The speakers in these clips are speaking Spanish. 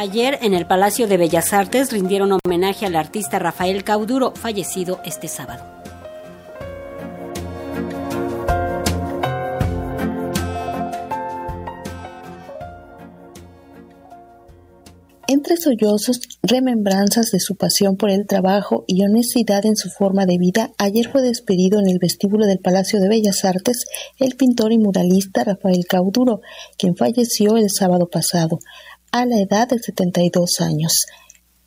Ayer en el Palacio de Bellas Artes rindieron homenaje al artista Rafael Cauduro, fallecido este sábado. Entre sollozos, remembranzas de su pasión por el trabajo y honestidad en su forma de vida, ayer fue despedido en el vestíbulo del Palacio de Bellas Artes el pintor y muralista Rafael Cauduro, quien falleció el sábado pasado a la edad de 72 años.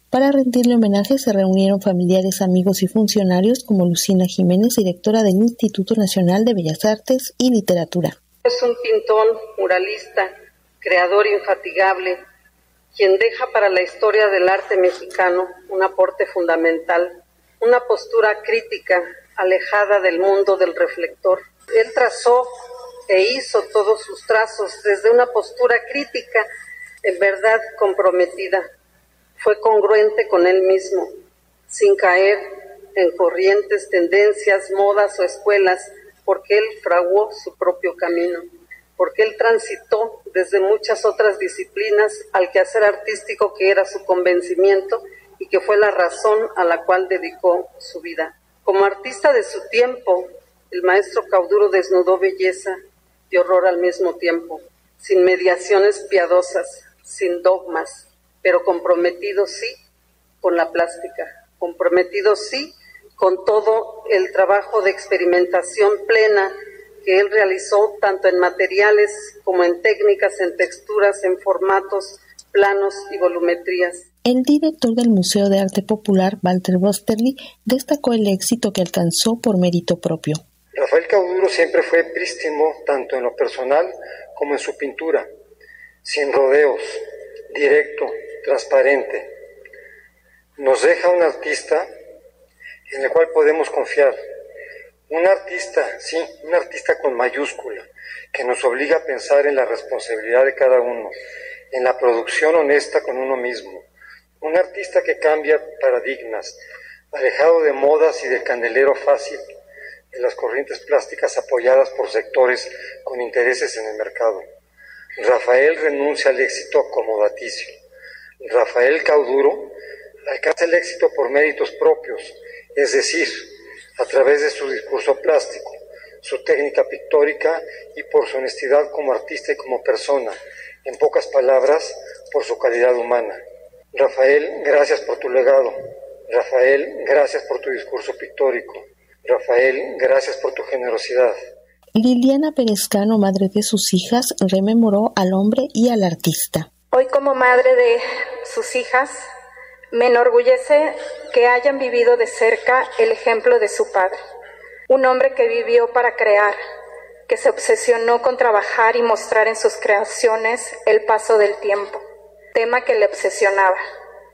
Para rendirle homenaje se reunieron familiares, amigos y funcionarios como Lucina Jiménez, directora del Instituto Nacional de Bellas Artes y Literatura. Es un pintor, muralista, creador infatigable, quien deja para la historia del arte mexicano un aporte fundamental, una postura crítica, alejada del mundo del reflector. Él trazó e hizo todos sus trazos desde una postura crítica en verdad comprometida. Fue congruente con él mismo, sin caer en corrientes, tendencias, modas o escuelas, porque él fraguó su propio camino, porque él transitó desde muchas otras disciplinas al quehacer artístico que era su convencimiento y que fue la razón a la cual dedicó su vida. Como artista de su tiempo, el maestro Cauduro desnudó belleza y horror al mismo tiempo, sin mediaciones piadosas, sin dogmas, pero comprometido sí con la plástica, comprometido sí con todo el trabajo de experimentación plena que él realizó tanto en materiales como en técnicas, en texturas, en formatos, planos y volumetrías. El director del Museo de Arte Popular, Walter Bosterly, destacó el éxito que alcanzó por mérito propio. Rafael Cauduro siempre fue prístino tanto en lo personal como en su pintura sin rodeos, directo, transparente. Nos deja un artista en el cual podemos confiar. Un artista, sí, un artista con mayúscula, que nos obliga a pensar en la responsabilidad de cada uno, en la producción honesta con uno mismo. Un artista que cambia paradigmas, alejado de modas y del candelero fácil, de las corrientes plásticas apoyadas por sectores con intereses en el mercado. Rafael renuncia al éxito acomodaticio. Rafael Cauduro alcanza el éxito por méritos propios, es decir, a través de su discurso plástico, su técnica pictórica y por su honestidad como artista y como persona, en pocas palabras, por su calidad humana. Rafael, gracias por tu legado. Rafael, gracias por tu discurso pictórico. Rafael, gracias por tu generosidad. Liliana Perezcano, madre de sus hijas, rememoró al hombre y al artista. Hoy como madre de sus hijas, me enorgullece que hayan vivido de cerca el ejemplo de su padre, un hombre que vivió para crear, que se obsesionó con trabajar y mostrar en sus creaciones el paso del tiempo, tema que le obsesionaba,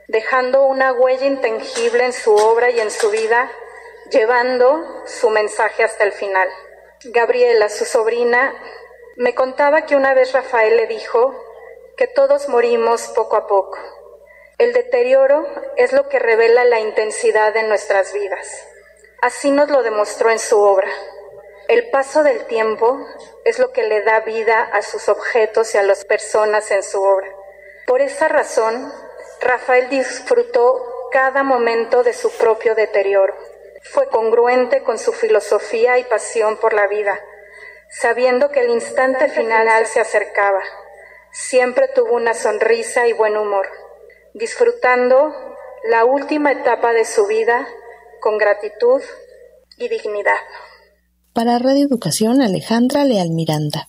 dejando una huella intangible en su obra y en su vida, llevando su mensaje hasta el final. Gabriela, su sobrina, me contaba que una vez Rafael le dijo que todos morimos poco a poco. El deterioro es lo que revela la intensidad de nuestras vidas. Así nos lo demostró en su obra. El paso del tiempo es lo que le da vida a sus objetos y a las personas en su obra. Por esa razón, Rafael disfrutó cada momento de su propio deterioro. Fue congruente con su filosofía y pasión por la vida, sabiendo que el instante final se acercaba. Siempre tuvo una sonrisa y buen humor, disfrutando la última etapa de su vida con gratitud y dignidad. Para Radio Educación, Alejandra Leal Miranda.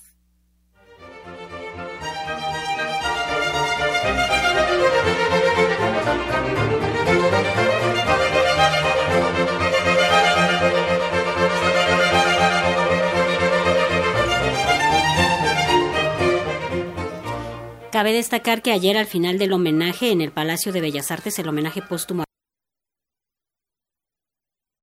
Cabe destacar que ayer al final del homenaje en el Palacio de Bellas Artes, el homenaje póstumo